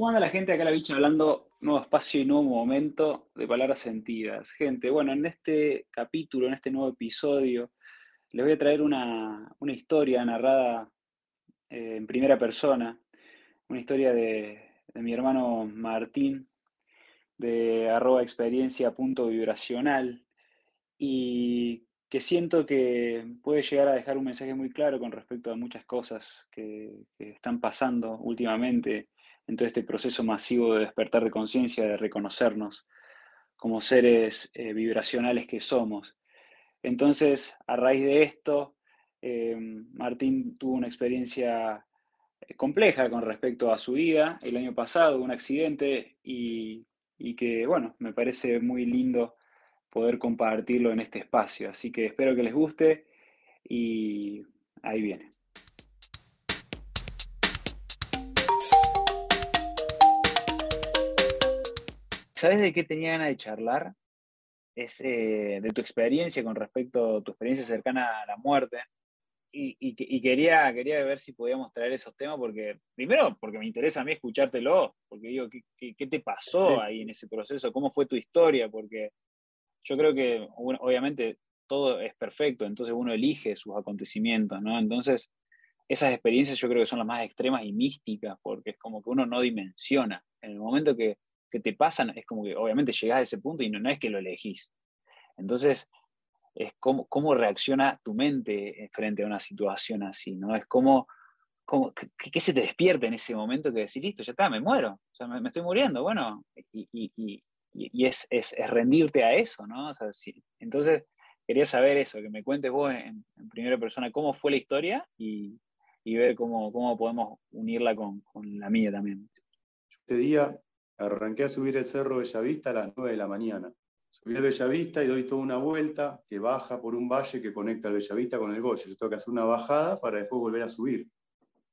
¿Cómo anda la gente acá la bicha hablando nuevo espacio y nuevo momento de palabras sentidas? Gente, bueno, en este capítulo, en este nuevo episodio, les voy a traer una, historia narrada eh, en primera persona, una historia de, mi hermano Martín, de arroba experiencia punto vibracional, y que siento que puede llegar a dejar un mensaje muy claro con respecto a muchas cosas que están pasando últimamente en todo este proceso masivo de despertar de conciencia, de reconocernos como seres eh, vibracionales que somos. Entonces, a raíz de esto, eh, Martín tuvo una experiencia eh, compleja con respecto a su vida el año pasado, un accidente, y, y que, bueno, me parece muy lindo poder compartirlo en este espacio. Así que espero que les guste y ahí viene. ¿Sabes de qué tenía ganas de charlar? Es eh, de tu experiencia con respecto a tu experiencia cercana a la muerte. Y, quería, quería ver si podíamos traer esos temas, porque primero, porque me interesa a mí escuchártelo, porque digo, ¿qué, qué, te pasó ahí en ese proceso? ¿Cómo fue tu historia? Porque yo creo que, obviamente, todo es perfecto, entonces uno elige sus acontecimientos, ¿no? Entonces, esas experiencias yo creo que son las más extremas y místicas, porque es como que uno no dimensiona. En el momento que que te pasan, es como que obviamente llegás a ese punto y no, no es que lo elegís. Entonces, es cómo, cómo reacciona tu mente frente a una situación así, ¿no? Es como, como ¿qué, se te despierta en ese momento que decís, listo, ya está, me muero, o sea, me, estoy muriendo, bueno, y, y, y es, es, es, rendirte a eso, ¿no? Entonces, quería saber eso, que me cuentes vos en, primera persona cómo fue la historia y, ver cómo, cómo podemos unirla con, con la mía también. Este día Arranqué a subir el cerro Bellavista a las 9 de la mañana. Subí al Bellavista y doy toda una vuelta que baja por un valle que conecta el Bellavista con el Goyo. Yo tengo que hacer una bajada para después volver a subir.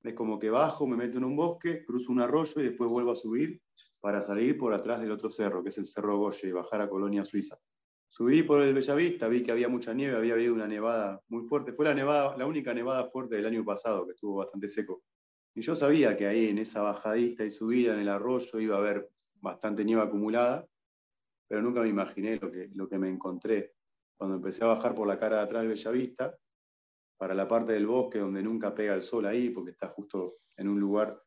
Es como que bajo, me meto en un bosque, cruzo un arroyo y después vuelvo a subir para salir por atrás del otro cerro, que es el Cerro Goyo, y bajar a Colonia Suiza. Subí por el Bellavista, vi que había mucha nieve, había habido una nevada muy fuerte. Fue la, nevada, la única nevada fuerte del año pasado, que estuvo bastante seco. Y yo sabía que ahí en esa bajadita y subida en el arroyo iba a haber bastante nieve acumulada, pero nunca me imaginé lo que, lo que me encontré cuando empecé a bajar por la cara de atrás del Bellavista, para la parte del bosque donde nunca pega el sol ahí, porque está justo en un lugar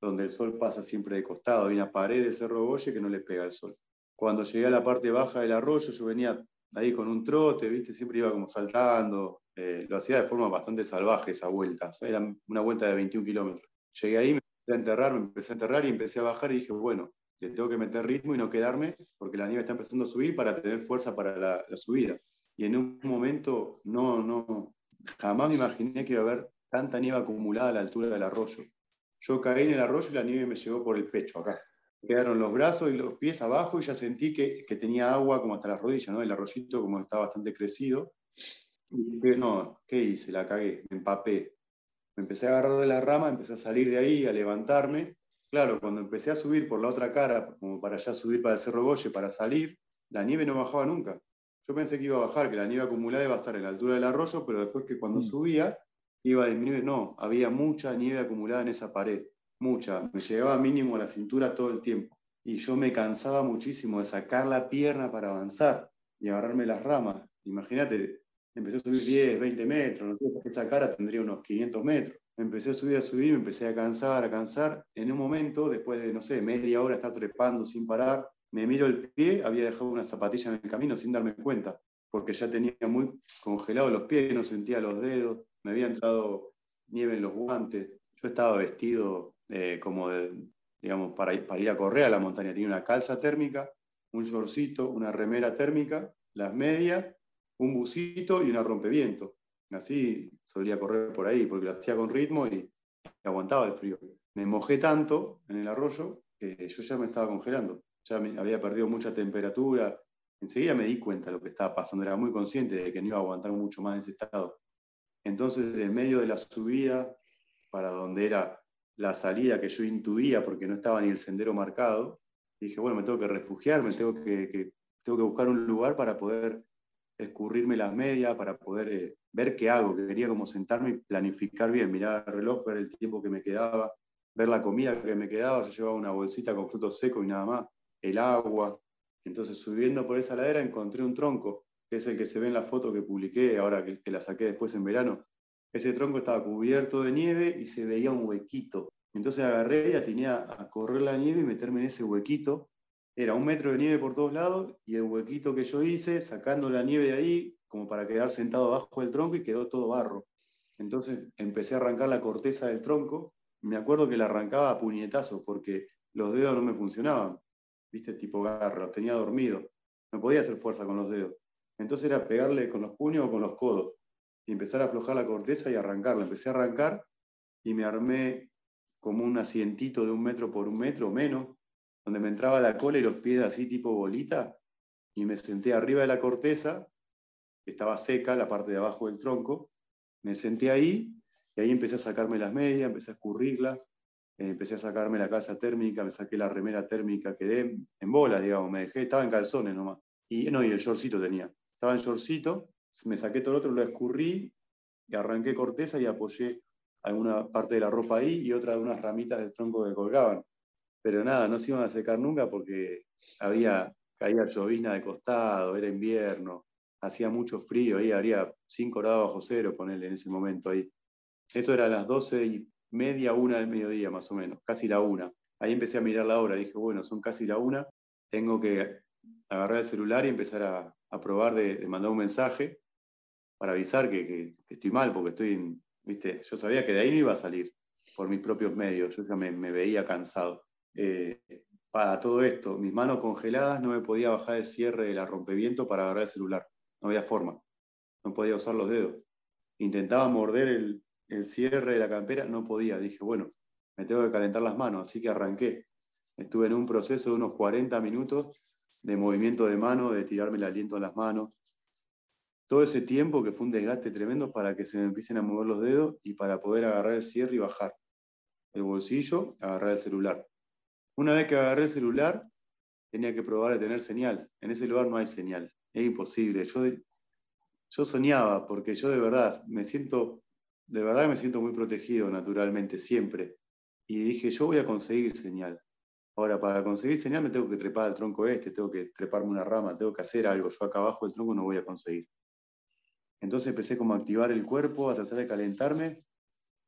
donde el sol pasa siempre de costado, hay una pared de Cerro Goye que no le pega el sol. Cuando llegué a la parte baja del arroyo, yo venía ahí con un trote, ¿viste? siempre iba como saltando, eh, lo hacía de forma bastante salvaje esa vuelta, era una vuelta de 21 kilómetros. Llegué ahí, me empecé a enterrar, me empecé a enterrar y empecé a bajar y dije, bueno, tengo que meter ritmo y no quedarme porque la nieve está empezando a subir para tener fuerza para la, subida. Y en un momento no, no, jamás me imaginé que iba a haber tanta nieve acumulada a la altura del arroyo. Yo caí en el arroyo y la nieve me llegó por el pecho acá. Quedaron los brazos y los pies abajo y ya sentí que, que tenía agua como hasta las rodillas, ¿no? El arroyito como estaba bastante crecido. Y dije, no, ¿qué hice? La cagué, me empapé. Me empecé a agarrar de la rama, empecé a salir de ahí, a levantarme Claro, cuando empecé a subir por la otra cara, como para ya subir para el Cerro Goye, para salir, la nieve no bajaba nunca. Yo pensé que iba a bajar, que la nieve acumulada iba a estar en la altura del arroyo, pero después que cuando mm. subía iba a disminuir. No, había mucha nieve acumulada en esa pared, mucha. Me llegaba mínimo a la cintura todo el tiempo. Y yo me cansaba muchísimo de sacar la pierna para avanzar y agarrarme las ramas. Imagínate, empecé a subir 10, 20 metros, no sé, esa cara tendría unos 500 metros empecé a subir, a subir, me empecé a cansar, a cansar. En un momento, después de, no sé, media hora estar trepando sin parar, me miro el pie, había dejado una zapatilla en el camino sin darme cuenta, porque ya tenía muy congelados los pies, no sentía los dedos, me había entrado nieve en los guantes. Yo estaba vestido eh, como, digamos, para ir, para ir a correr a la montaña. Tenía una calza térmica, un shortcito, una remera térmica, las medias, un busito y una rompeviento. Así solía correr por ahí, porque lo hacía con ritmo y, aguantaba el frío. Me mojé tanto en el arroyo que yo ya me estaba congelando. Ya había perdido mucha temperatura. Enseguida me di cuenta de lo que estaba pasando. Era muy consciente de que no iba a aguantar mucho más en ese estado. Entonces, en medio de la subida, para donde era la salida que yo intuía, porque no estaba ni el sendero marcado, dije, bueno, me tengo que refugiar, me tengo que buscar un lugar para poder escurrirme las medias, para poder eh, ver qué hago, que quería como sentarme y planificar bien, mirar el reloj, ver el tiempo que me quedaba. ver la comida que me quedaba, yo llevaba una bolsita con frutos secos y nada más, el agua. Entonces subiendo por esa ladera encontré un tronco, que es el que se ve en la foto que publiqué, ahora que, que la saqué después en verano. Ese tronco estaba cubierto de nieve y se veía un huequito. Entonces agarré y atiné a correr la nieve y meterme en ese huequito. Era un metro de nieve por todos lados y el huequito que yo hice, sacando la nieve de ahí, como para quedar sentado abajo del tronco y quedó todo barro. Entonces empecé a arrancar la corteza del tronco. Me acuerdo que la arrancaba a puñetazos porque los dedos no me funcionaban. ¿Viste? Tipo garra, tenía dormido. No podía hacer fuerza con los dedos. Entonces era pegarle con los puños o con los codos y empezar a aflojar la corteza y arrancarla. Empecé a arrancar y me armé como un asientito de un metro por un metro o menos, donde me entraba la cola y los pies así tipo bolita, y me senté arriba de la corteza, que estaba seca, la parte de abajo del tronco, me senté ahí y ahí empecé a sacarme las medias, empecé a escurrirlas, eh, empecé a sacarme la casa térmica, me saqué la remera térmica, quedé en bola, digamos, me dejé, estaba en calzones nomás. Y no, y el shortcito tenía. Estaba en shortcito, me saqué todo el otro, lo escurrí y arranqué corteza y apoyé alguna parte de la ropa ahí y otra de unas ramitas del tronco que colgaban. Pero nada, no se iban a secar nunca porque había, caía llovina de costado, era invierno, hacía mucho frío, ahí haría 5 grados bajo cero, ponerle en ese momento ahí. Esto era a las 12 y media, una del mediodía más o menos, casi la una. Ahí empecé a mirar la hora, dije, bueno, son casi la una, tengo que agarrar el celular y empezar a, probar de, mandar un mensaje para avisar que, estoy mal, porque estoy ¿viste? Yo sabía que de ahí no iba a salir por mis propios medios, yo ya me, veía cansado. Eh, para todo esto, mis manos congeladas, no me podía bajar el cierre de la rompeviento para agarrar el celular, no había forma, no podía usar los dedos. Intentaba morder el, el cierre de la campera, no podía, dije, bueno, me tengo que calentar las manos, así que arranqué. Estuve en un proceso de unos 40 minutos de movimiento de mano, de tirarme el aliento en las manos, todo ese tiempo que fue un desgaste tremendo para que se me empiecen a mover los dedos y para poder agarrar el cierre y bajar el bolsillo, agarrar el celular. Una vez que agarré el celular, tenía que probar de tener señal. En ese lugar no hay señal, es imposible. Yo, yo soñaba, porque yo de verdad me siento, de verdad me siento muy protegido naturalmente, siempre. Y dije, yo voy a conseguir señal. Ahora, para conseguir señal me tengo que trepar al tronco este, tengo que treparme una rama, tengo que hacer algo. Yo acá abajo del tronco no voy a conseguir. Entonces empecé como a activar el cuerpo, a tratar de calentarme,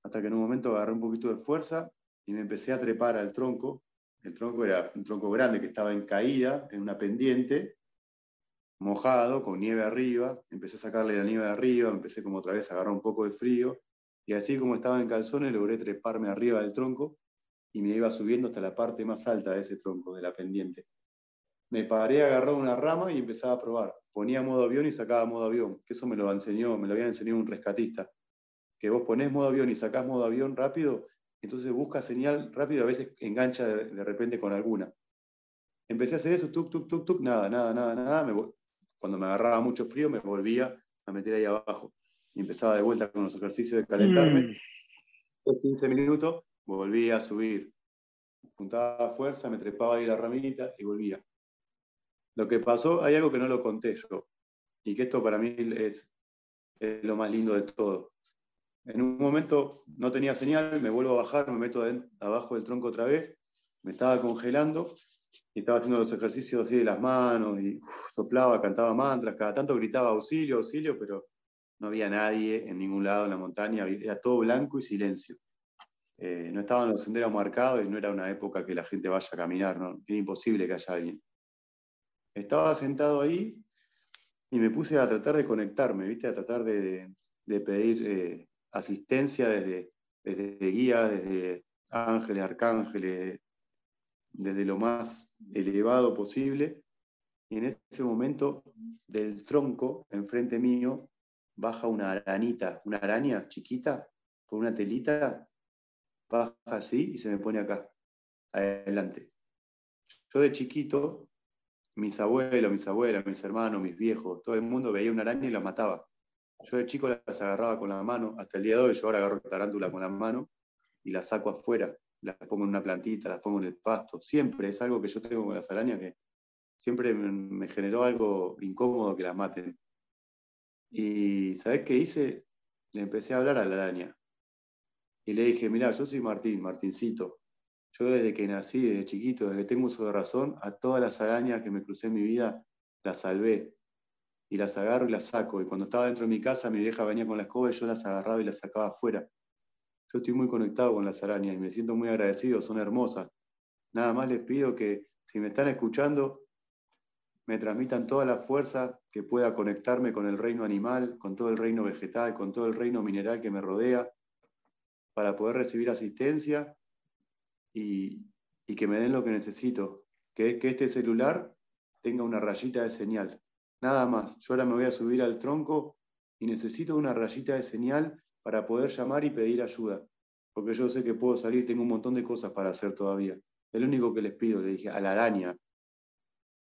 hasta que en un momento agarré un poquito de fuerza y me empecé a trepar al tronco. El tronco era un tronco grande que estaba en caída, en una pendiente, mojado, con nieve arriba. Empecé a sacarle la nieve de arriba, empecé como otra vez a agarrar un poco de frío. Y así como estaba en calzones, logré treparme arriba del tronco y me iba subiendo hasta la parte más alta de ese tronco, de la pendiente. Me paré, agarré una rama y empezaba a probar ponía modo avión y sacaba modo avión, que eso me lo enseñó, me lo había enseñado un rescatista, que vos ponés modo avión y sacás modo avión rápido, entonces busca señal rápido, a veces engancha de, repente con alguna. Empecé a hacer eso, tuk, tuk, tuk, tuk, nada, nada, nada, nada. cuando me agarraba mucho frío me volvía a meter ahí abajo y empezaba de vuelta con los ejercicios de calentarme. 15 mm. minutos, volvía a subir. Juntaba fuerza, me trepaba ahí la ramita y volvía. Lo que pasó, hay algo que no lo conté yo, y que esto para mí es, lo más lindo de todo. En un momento no tenía señal, me vuelvo a bajar, me meto abajo del tronco otra vez, me estaba congelando y estaba haciendo los ejercicios así de las manos y soplaba, cantaba mantras, cada tanto gritaba auxilio, auxilio, pero no había nadie en ningún lado en la montaña, era todo blanco y silencio. Eh, no estaban los senderos marcados y no era una época que la gente vaya a caminar, ¿no? era imposible que haya alguien estaba sentado ahí y me puse a tratar de conectarme, ¿viste? A tratar de, pedir eh, asistencia desde, desde guía, desde ángeles, arcángeles, desde lo más elevado posible. Y en ese momento, del tronco, enfrente mío, baja una aranita, una araña chiquita, con una telita, baja así y se me pone acá, adelante. Yo de chiquito mis abuelos, mis abuelas, mis hermanos, mis viejos, todo el mundo veía una araña y la mataba. Yo de chico las agarraba con la mano, hasta el día de hoy yo ahora agarro tarántula con la mano y la saco afuera, las pongo en una plantita, las pongo en el pasto. Siempre es algo que yo tengo con las arañas que siempre me generó algo incómodo que las maten. Y ¿sabés qué hice? Le empecé a hablar a la araña. Y le dije, mira, yo soy Martín, Martincito. Yo desde que nací, desde chiquito, desde que tengo uso de razón, a todas las arañas que me crucé en mi vida, las salvé. Y las agarro y las saco. Y cuando estaba dentro de mi casa, mi vieja venía con la escoba y yo las agarraba y las sacaba afuera. Yo estoy muy conectado con las arañas y me siento muy agradecido, son hermosas. Nada más les pido que si me están escuchando, me transmitan toda la fuerza que pueda conectarme con el reino animal, con todo el reino vegetal, con todo el reino mineral que me rodea, para poder recibir asistencia y, que me den lo que necesito, que que este celular tenga una rayita de señal. Nada más. Yo ahora me voy a subir al tronco y necesito una rayita de señal para poder llamar y pedir ayuda, porque yo sé que puedo salir, tengo un montón de cosas para hacer todavía. Es lo único que les pido, le dije, a la araña.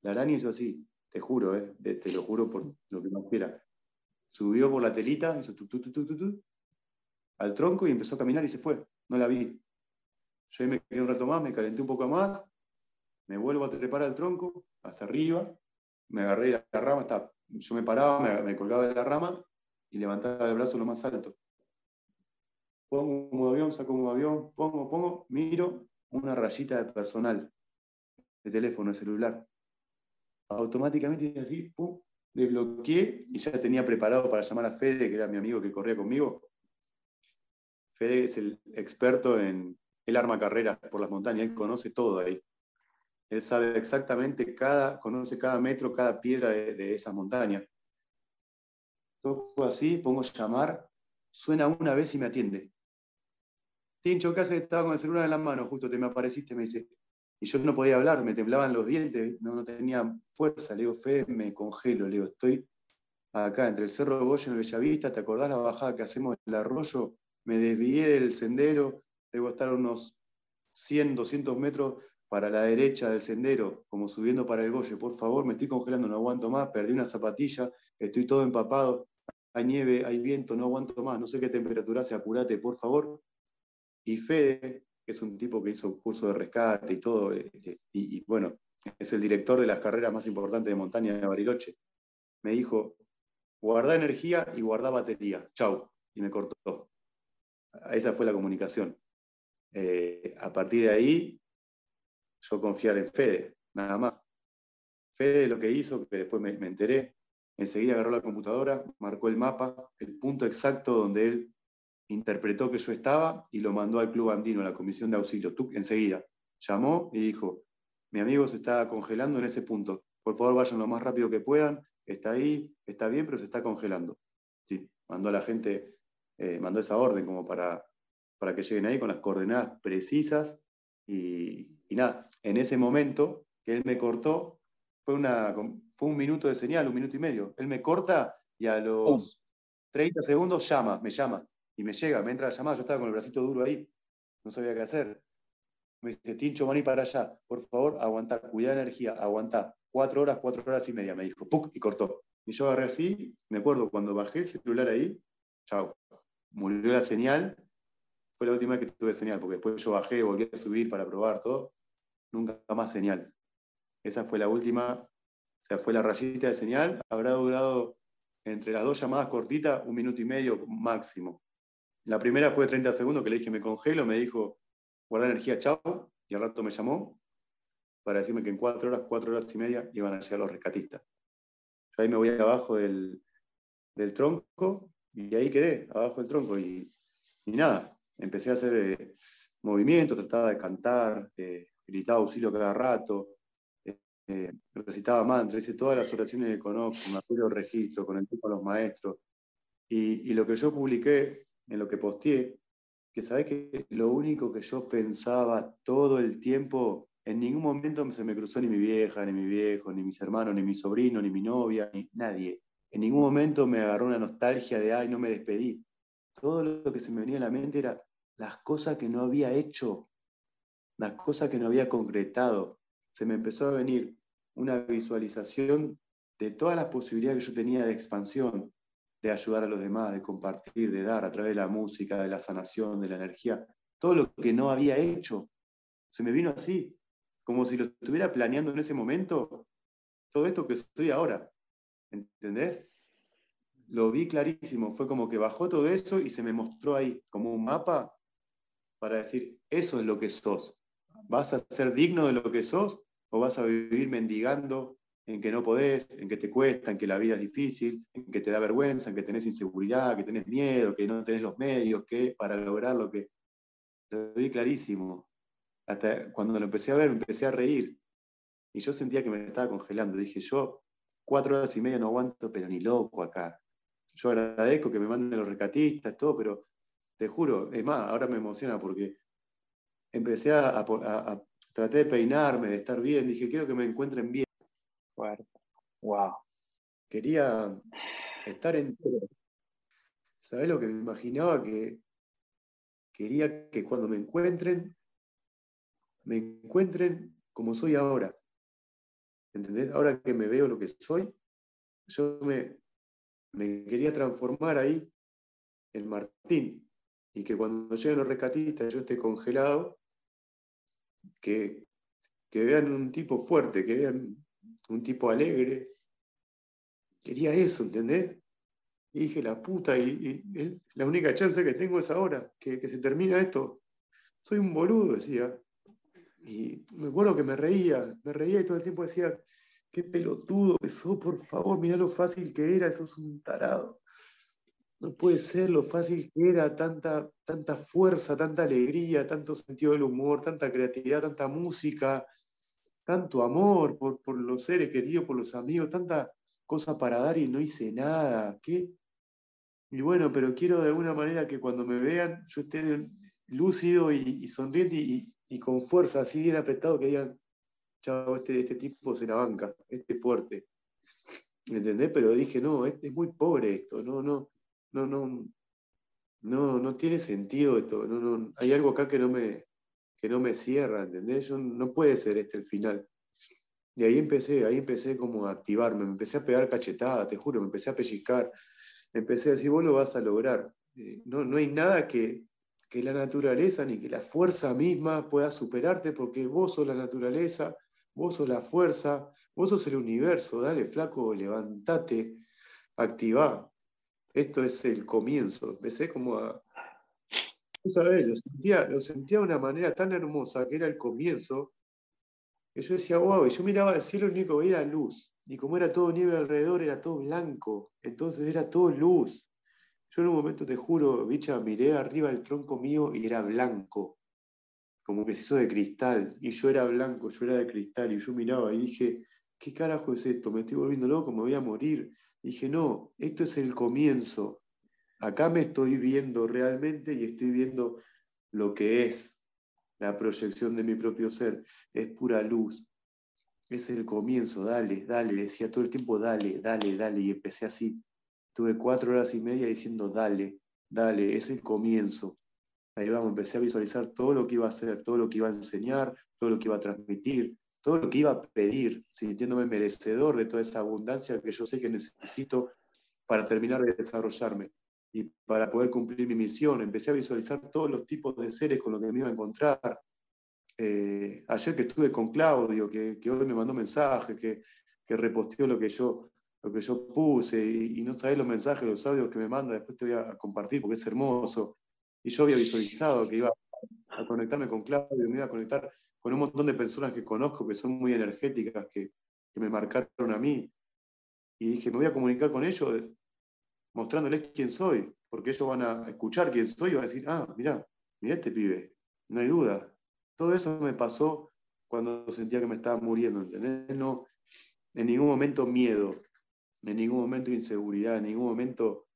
La araña hizo así, te juro, eh, te, lo juro por lo que más quiera. Subió por la telita, hizo tu, tu, tu, al tronco y empezó a caminar y se fue. No la vi. Yo ahí me quedé un rato más, me calenté un poco más, me vuelvo a trepar al tronco, hasta arriba, me agarré la, rama, yo me paraba, me, colgaba de la rama y levantaba el brazo lo más alto. Pongo un avión, saco un avión, pongo, pongo, miro, una rayita de personal, de teléfono, de celular. Automáticamente así, pum, desbloqueé y ya tenía preparado para llamar a Fede, que era mi amigo que corría conmigo. Fede es el experto en el arma carreras por las montañas, él conoce todo ahí. Él sabe exactamente cada, conoce cada metro, cada piedra de, esas montañas. Toco así, pongo llamar, suena una vez y me atiende. Tincho, ¿qué haces? Estaba con el celular en las manos, justo te me apareciste, me dice. Y yo no podía hablar, me temblaban los dientes, no, tenía fuerza. Le digo, Fe, me congelo. Le digo, estoy acá entre el Cerro de Goya y el Bellavista, ¿te acordás la bajada que hacemos el arroyo? Me desvié del sendero, debo estar unos 100, 200 metros para la derecha del sendero, como subiendo para el Goye. Por favor, me estoy congelando, no aguanto más, perdí una zapatilla, estoy todo empapado, hay nieve, hay viento, no aguanto más, no sé qué temperatura hace, apurate, por favor. Y Fede, que es un tipo que hizo un curso de rescate y todo, eh, eh, y, bueno, es el director de las carreras más importantes de montaña de Bariloche, me dijo, guarda energía y guarda batería, chau, y me cortó. Esa fue la comunicación. Eh, a partir de ahí, yo confiar en Fede, nada más. Fede lo que hizo, que después me, me enteré, enseguida agarró la computadora, marcó el mapa, el punto exacto donde él interpretó que yo estaba y lo mandó al Club Andino, a la comisión de auxilio. Enseguida llamó y dijo, mi amigo se está congelando en ese punto. Por favor, vayan lo más rápido que puedan. Está ahí, está bien, pero se está congelando. Sí, mandó a la gente, eh, mandó esa orden como para, para que lleguen ahí con las coordenadas precisas. Y, nada, en ese momento que él me cortó, fue, una, fue un minuto de señal, un minuto y medio. Él me corta y a los 30 segundos llama, me llama y me llega, me entra la llamada, yo estaba con el bracito duro ahí, no sabía qué hacer. Me dice, Tincho, maní para allá, por favor, aguanta, cuida de energía, aguanta. Cuatro horas, cuatro horas y media, me dijo, ¡puc! y cortó. Y yo agarré así, me acuerdo cuando bajé el celular ahí, chao, murió la señal. Fue la última vez que tuve señal, porque después yo bajé, volví a subir para probar todo, nunca más señal. Esa fue la última, o sea, fue la rayita de señal, habrá durado entre las dos llamadas cortitas un minuto y medio máximo. La primera fue 30 segundos que le dije me congelo, me dijo guarda energía, chao, y al rato me llamó para decirme que en cuatro horas, cuatro horas y media iban a llegar los rescatistas. Yo ahí me voy abajo del, tronco y ahí quedé, abajo del tronco. Y, nada, empecé a hacer eh, movimientos, trataba de cantar, eh, gritaba auxilio cada rato, eh, recitaba mantras, hice todas las oraciones que conozco, me acuerdo registro, con el tipo a los maestros. Y, y, lo que yo publiqué en lo que posteé, que sabes que lo único que yo pensaba todo el tiempo, en ningún momento se me cruzó ni mi vieja, ni mi viejo, ni mis hermanos, ni mi sobrino, ni mi novia, ni nadie. En ningún momento me agarró una nostalgia de, ay, no me despedí. Todo lo que se me venía a la mente era las cosas que no había hecho, las cosas que no había concretado. Se me empezó a venir una visualización de todas las posibilidades que yo tenía de expansión, de ayudar a los demás, de compartir, de dar a través de la música, de la sanación, de la energía, todo lo que no había hecho. Se me vino así, como si lo estuviera planeando en ese momento, todo esto que estoy ahora. ¿Entendés? Lo vi clarísimo, fue como que bajó todo eso y se me mostró ahí como un mapa para decir, eso es lo que sos. ¿Vas a ser digno de lo que sos o vas a vivir mendigando en que no podés, en que te cuesta, en que la vida es difícil, en que te da vergüenza, en que tenés inseguridad, que tenés miedo, que no tenés los medios, que para lograr lo que... Lo vi clarísimo. Hasta cuando lo empecé a ver, empecé a reír. Y yo sentía que me estaba congelando. Dije, yo cuatro horas y media no aguanto, pero ni loco acá. Yo agradezco que me manden los recatistas, todo, pero te juro, es más, ahora me emociona porque empecé a, a, traté de peinarme, de estar bien, dije, quiero que me encuentren bien. Wow. Quería estar entero. ¿Sabes lo que me imaginaba? Que quería que cuando me encuentren, me encuentren como soy ahora. ¿Entendés? Ahora que me veo lo que soy, yo me, me quería transformar ahí en Martín. Y que cuando lleguen los rescatistas yo esté congelado, que, que vean un tipo fuerte, que vean un tipo alegre. Quería eso, ¿entendés? Y dije, la puta, y, la única chance que tengo es ahora, que, que, se termina esto. Soy un boludo, decía. Y me acuerdo que me reía, me reía y todo el tiempo decía, qué pelotudo que sos, por favor, mirá lo fácil que era, sos un tarado. No puede ser lo fácil que era, tanta, tanta fuerza, tanta alegría, tanto sentido del humor, tanta creatividad, tanta música, tanto amor por, por los seres queridos, por los amigos, tanta cosa para dar y no hice nada. ¿Qué? Y bueno, pero quiero de alguna manera que cuando me vean yo esté lúcido y, sonriente y, con fuerza, así bien apretado, que digan, chao, este, este tipo se la banca, este fuerte. ¿Me entendés? Pero dije, no, es muy pobre esto, no, no, no, no, no, no tiene sentido esto, no, no, hay algo acá que no me, que no me cierra, ¿entendés? Yo, no puede ser este el final. Y ahí empecé, ahí empecé como a activarme, me empecé a pegar cachetada, te juro, me empecé a pellizcar, empecé a decir, vos lo vas a lograr. Eh, no, no hay nada que, que la naturaleza ni que la fuerza misma pueda superarte porque vos sos la naturaleza, vos sos la fuerza, vos sos el universo, dale flaco, levántate, activá. Esto es el comienzo. Empecé como a, lo sentía, lo sentía de una manera tan hermosa que era el comienzo, que yo decía, wow, y yo miraba al cielo, lo único que era luz. Y como era todo nieve alrededor, era todo blanco. Entonces era todo luz. Yo en un momento, te juro, bicha, miré arriba el tronco mío y era blanco. Como que se hizo de cristal. Y yo era blanco, yo era de cristal. Y yo miraba y dije, ¿qué carajo es esto? Me estoy volviendo loco, me voy a morir. Dije, no, esto es el comienzo. Acá me estoy viendo realmente y estoy viendo lo que es la proyección de mi propio ser. Es pura luz. Es el comienzo, dale, dale. Decía todo el tiempo, dale, dale, dale. Y empecé así. Tuve cuatro horas y media diciendo, dale, dale, es el comienzo. Ahí vamos, empecé a visualizar todo lo que iba a hacer, todo lo que iba a enseñar, todo lo que iba a transmitir, todo lo que iba a pedir, sintiéndome merecedor de toda esa abundancia que yo sé que necesito para terminar de desarrollarme y para poder cumplir mi misión. Empecé a visualizar todos los tipos de seres con los que me iba a encontrar. Eh, ayer que estuve con Claudio, que, que, hoy me mandó mensaje, que, que reposteó lo que yo, lo que yo puse, y, no sabés los mensajes, los audios que me manda, después te voy a compartir porque es hermoso. Y yo había visualizado que iba a conectarme con Claudio, me iba a conectar con un montón de personas que conozco que son muy energéticas, que, que me marcaron a mí. Y dije, me voy a comunicar con ellos mostrándoles quién soy, porque ellos van a escuchar quién soy y van a decir, ah, mira, mira este pibe, no hay duda. Todo eso me pasó cuando sentía que me estaba muriendo, ¿entendés? No, en ningún momento miedo, en ningún momento inseguridad, en ningún momento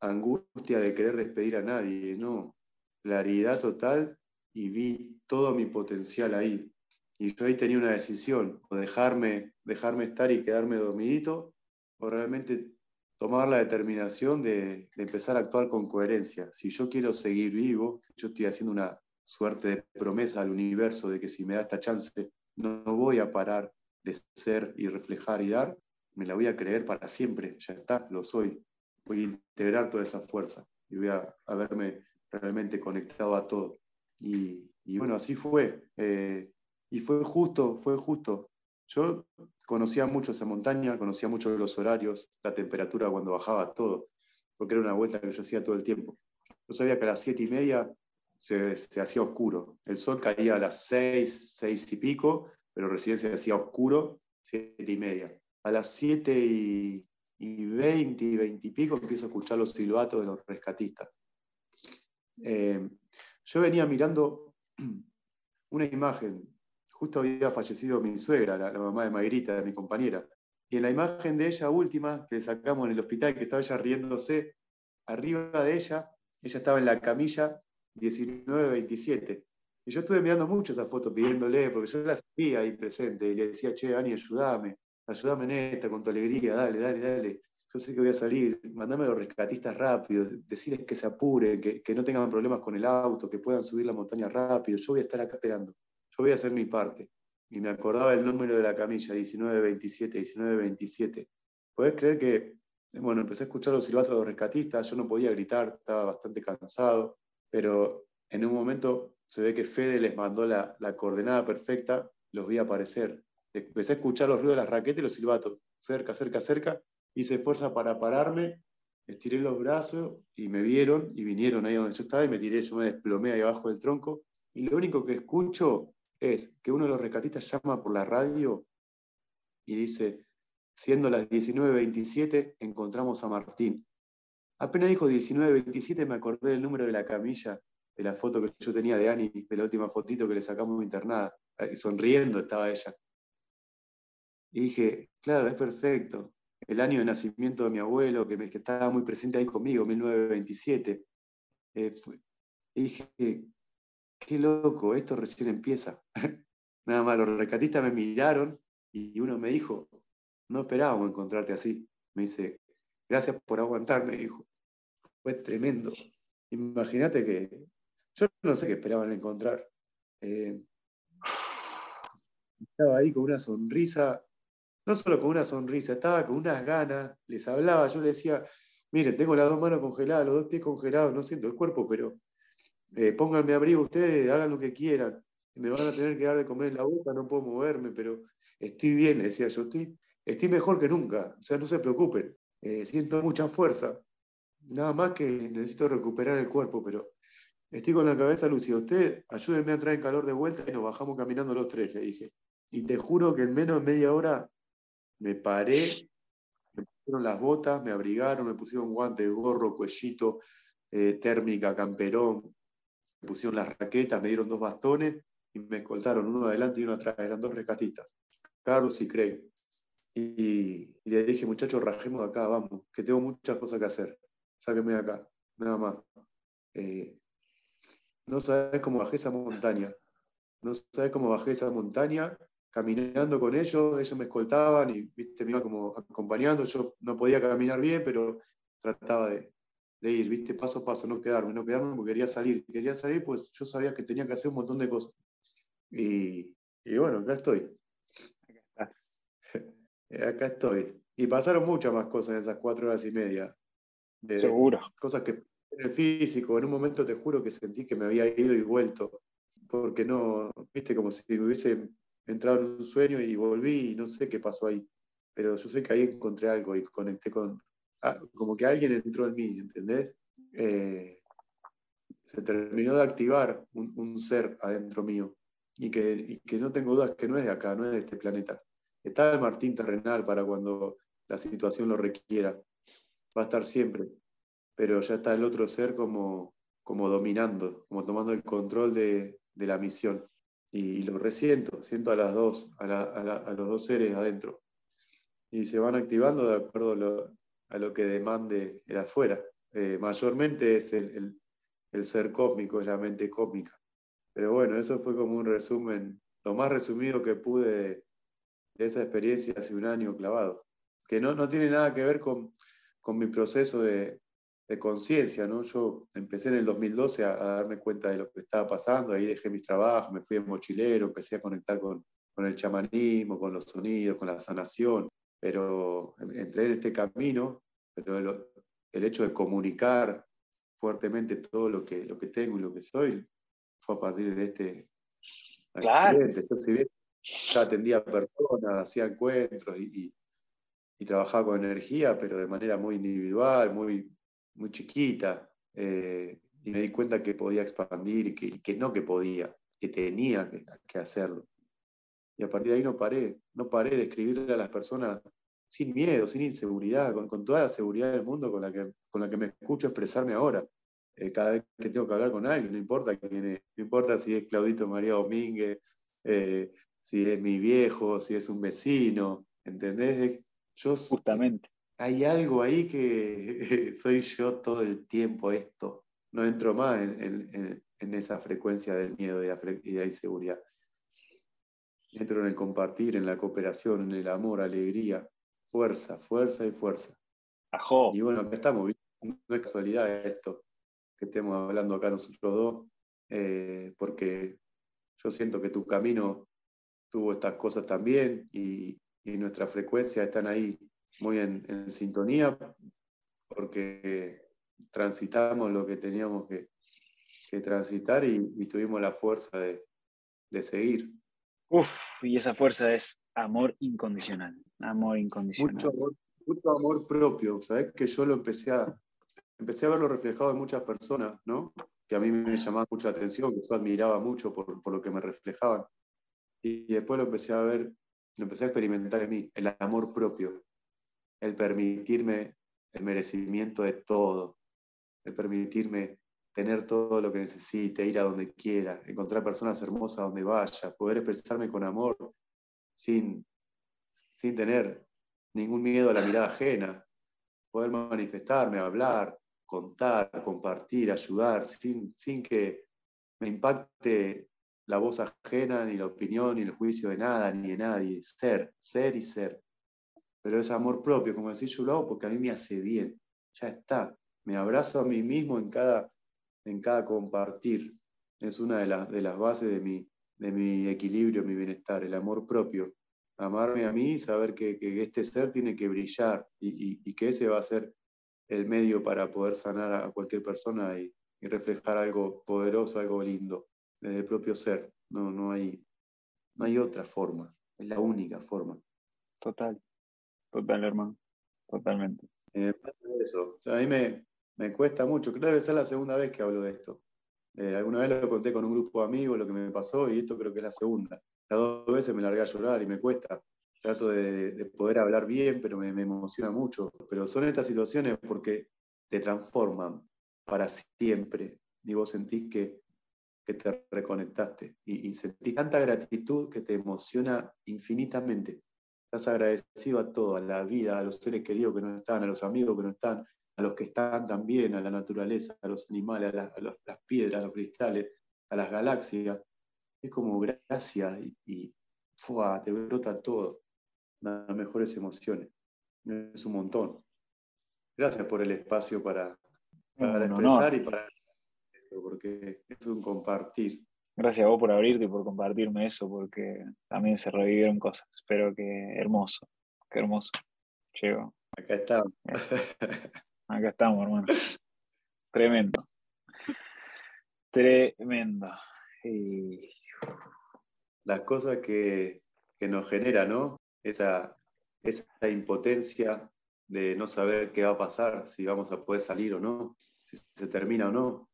angustia de querer despedir a nadie, no. Claridad total y vi todo mi potencial ahí. Y yo ahí tenía una decisión, o dejarme, dejarme estar y quedarme dormidito, o realmente tomar la determinación de, empezar a actuar con coherencia. Si yo quiero seguir vivo, yo estoy haciendo una suerte de promesa al universo de que si me da esta chance, no voy a parar de ser y reflejar y dar, me la voy a creer para siempre, ya está, lo soy. Voy a integrar toda esa fuerza y voy a haberme realmente conectado a todo. Y, bueno, así fue. Eh, y fue justo, fue justo. Yo conocía mucho esa montaña, conocía mucho los horarios, la temperatura cuando bajaba, todo, porque era una vuelta que yo hacía todo el tiempo. Yo sabía que a las siete y media se, hacía oscuro. El sol caía a las seis, seis y pico, pero recién se hacía oscuro, siete y media. A las siete y, veinte y veinte y pico empiezo a escuchar los silbatos de los rescatistas. Eh, yo venía mirando una imagen, justo había fallecido mi suegra, la, mamá de Magrita, de mi compañera, y en la imagen de ella última, que sacamos en el hospital, que estaba ella riéndose, arriba de ella, ella estaba en la camilla 19-27. Y yo estuve mirando mucho esa foto pidiéndole, porque yo la sabía ahí presente, y le decía, che, Ani, ayúdame, ayúdame en esta, con tu alegría, dale, dale, dale. Yo sé que voy a salir, mandame a los rescatistas rápido, decirles que se apuren, que, que no tengan problemas con el auto, que puedan subir la montaña rápido. Yo voy a estar acá esperando, yo voy a hacer mi parte. Y me acordaba el número de la camilla, 1927, 1927. ¿Podés creer que, bueno, empecé a escuchar los silbatos de los rescatistas, yo no podía gritar, estaba bastante cansado, pero en un momento se ve que Fede les mandó la, coordenada perfecta, los vi aparecer. Empecé a escuchar los ruidos de las raquetas y los silbatos, cerca, cerca, cerca, hice fuerza para pararme, estiré los brazos y me vieron y vinieron ahí donde yo estaba y me tiré, yo me desplomé ahí abajo del tronco. Y lo único que escucho es que uno de los rescatistas llama por la radio y dice, siendo las 19.27, encontramos a Martín. Apenas dijo 19.27, me acordé del número de la camilla, de la foto que yo tenía de Ani, de la última fotito que le sacamos internada. Sonriendo estaba ella. Y dije, claro, es perfecto. El año de nacimiento de mi abuelo, que, me, estaba muy presente ahí conmigo, 1927. Eh, dije, qué loco, esto recién empieza. Nada más, los rescatistas me miraron y uno me dijo, no esperábamos encontrarte así. Me dice, gracias por aguantarme, dijo fue tremendo. Imagínate que yo no sé qué esperaban encontrar. Eh, estaba ahí con una sonrisa, no solo con una sonrisa, estaba con unas ganas, les hablaba, yo les decía, miren, tengo las dos manos congeladas, los dos pies congelados, no siento el cuerpo, pero eh, pónganme abrigo ustedes, hagan lo que quieran. Me van a tener que dar de comer en la boca, no puedo moverme, pero estoy bien, decía yo, estoy, estoy mejor que nunca, o sea, no se preocupen, eh, siento mucha fuerza, Nada más que necesito recuperar el cuerpo, pero estoy con la cabeza lúcida. Usted ayúdenme a traer calor de vuelta y nos bajamos caminando los tres, le dije. Y te juro que en menos de media hora me paré, me pusieron las botas, me abrigaron, me pusieron guantes, gorro, cuellito, eh, térmica, camperón, me pusieron las raquetas, me dieron dos bastones y me escoltaron uno adelante y uno atrás. Eran dos rescatistas, Carlos y Craig. Y, le dije, muchachos, rajemos de acá, vamos, que tengo muchas cosas que hacer sáqueme de acá, nada más. Eh, no sabes cómo bajé esa montaña. No sabes cómo bajé esa montaña caminando con ellos, ellos me escoltaban y ¿viste? me iban como acompañando, yo no podía caminar bien, pero trataba de, ir, ¿viste? paso a paso, no quedarme, no quedarme porque quería salir, quería salir pues yo sabía que tenía que hacer un montón de cosas. Y, y bueno, acá estoy. Acá estás. acá estoy. Y pasaron muchas más cosas en esas cuatro horas y media. Seguro. Cosas que en el físico, en un momento te juro que sentí que me había ido y vuelto, porque no, viste, como si me hubiese entrado en un sueño y volví y no sé qué pasó ahí, pero yo sé que ahí encontré algo y conecté con, ah, como que alguien entró en mí, ¿entendés? Eh, se terminó de activar un, ser adentro mío y que, y que no tengo dudas que no es de acá, no es de este planeta. Está el Martín terrenal para cuando la situación lo requiera va a estar siempre, pero ya está el otro ser como, como dominando, como tomando el control de, la misión. Y, lo resiento, siento a las dos, a, los dos seres adentro. Y se van activando de acuerdo a lo, que demande el afuera. Eh, mayormente es el, ser cósmico, es la mente cósmica. Pero bueno, eso fue como un resumen, lo más resumido que pude de, esa experiencia hace un año clavado. Que no, no tiene nada que ver con, con mi proceso de, conciencia, ¿no? Yo empecé en el 2012 a, darme cuenta de lo que estaba pasando, ahí dejé mis trabajos, me fui de mochilero, empecé a conectar con, el chamanismo, con los sonidos, con la sanación, pero entré en este camino, pero el, hecho de comunicar fuertemente todo lo que, lo que tengo y lo que soy fue a partir de este claro. accidente. Yo, atendía personas, hacía encuentros y y trabajaba con energía, pero de manera muy individual, muy, muy chiquita. Eh, y me di cuenta que podía expandir y que, que no que podía, que tenía que, hacerlo. Y a partir de ahí no paré, no paré de escribirle a las personas sin miedo, sin inseguridad, con, toda la seguridad del mundo con la que, con la que me escucho expresarme ahora. Eh, cada vez que tengo que hablar con alguien, no importa quién es, no importa si es Claudito María Domínguez, eh, si es mi viejo, si es un vecino, ¿entendés? Justamente. Hay algo ahí que soy yo todo el tiempo esto. No entro más en, esa frecuencia del miedo y de la inseguridad. Entro en el compartir, en la cooperación, en el amor, alegría, fuerza, fuerza y fuerza. Y bueno, acá estamos, no es casualidad esto que estemos hablando acá nosotros dos, eh, porque yo siento que tu camino tuvo estas cosas también y, y nuestras frecuencias están ahí muy en, sintonía porque transitamos lo que teníamos que, transitar y, tuvimos la fuerza de, seguir. Uf, y esa fuerza es amor incondicional, amor incondicional. Mucho amor, mucho amor propio, ¿sabes? Que yo lo empecé a, empecé a verlo reflejado en muchas personas, ¿no? Que a mí me llamaba mucha atención, que yo admiraba mucho por, por lo que me reflejaban. Y después lo empecé a ver, lo empecé a experimentar en mí, el amor propio, el permitirme el merecimiento de todo, el permitirme tener todo lo que necesite, ir a donde quiera, encontrar personas hermosas donde vaya, poder expresarme con amor sin, sin tener ningún miedo a la mirada ajena, poder manifestarme, hablar, contar, compartir, ayudar, sin, sin que me impacte la voz ajena, ni la opinión, ni el juicio de nada, ni de nadie. Ser, ser y ser. Pero es amor propio, como decís, yo lo hago porque a mí me hace bien. Ya está. Me abrazo a mí mismo en cada, en cada compartir. Es una de, las de las bases de mi, de mi equilibrio, mi bienestar, el amor propio. Amarme a mí, saber que, este ser tiene que brillar y, y, que ese va a ser el medio para poder sanar a cualquier persona y, y reflejar algo poderoso, algo lindo desde el propio ser. No, no, hay, no hay otra forma, es la única forma. Total, total, hermano, totalmente. Eh, eso. a mí me, me, cuesta mucho, creo que debe ser la segunda vez que hablo de esto. Eh, alguna vez lo conté con un grupo de amigos, lo que me pasó, y esto creo que es la segunda. Las dos veces me largué a llorar y me cuesta. Trato de, poder hablar bien, pero me, me, emociona mucho. Pero son estas situaciones porque te transforman para siempre. Y vos sentís que que te reconectaste y, y sentís tanta gratitud que te emociona infinitamente. Estás agradecido a todo, a la vida, a los seres queridos que no están, a los amigos que no están, a los que están también, a la naturaleza, a los animales, a, las piedras, a los cristales, a las galaxias. Es como gracia y, y te brota todo. Las mejores emociones. Es un montón. Gracias por el espacio para, para expresar y para porque es un compartir. Gracias a vos por abrirte y por compartirme eso, porque también se revivieron cosas. Espero que hermoso, qué hermoso. Llego. Acá estamos. Acá estamos, hermano. Tremendo. Tremendo. Y... Las cosas que, que nos genera, ¿no? Esa, esa impotencia de no saber qué va a pasar, si vamos a poder salir o no, si se termina o no.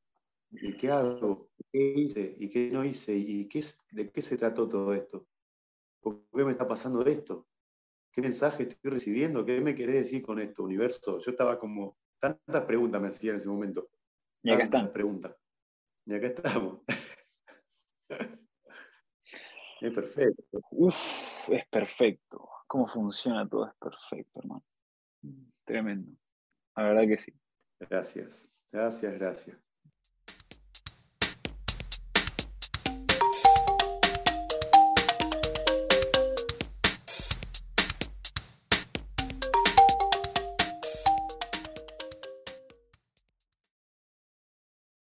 ¿Y qué hago? ¿Qué hice? ¿Y qué no hice? ¿Y qué, de qué se trató todo esto? ¿Por qué me está pasando esto? ¿Qué mensaje estoy recibiendo? ¿Qué me querés decir con esto, universo? Yo estaba como, tantas preguntas me hacía en ese momento. Y acá están. preguntas. Y acá estamos. es perfecto. Uf, es perfecto. Cómo funciona todo es perfecto, hermano. Tremendo. La verdad que sí. Gracias, gracias, gracias.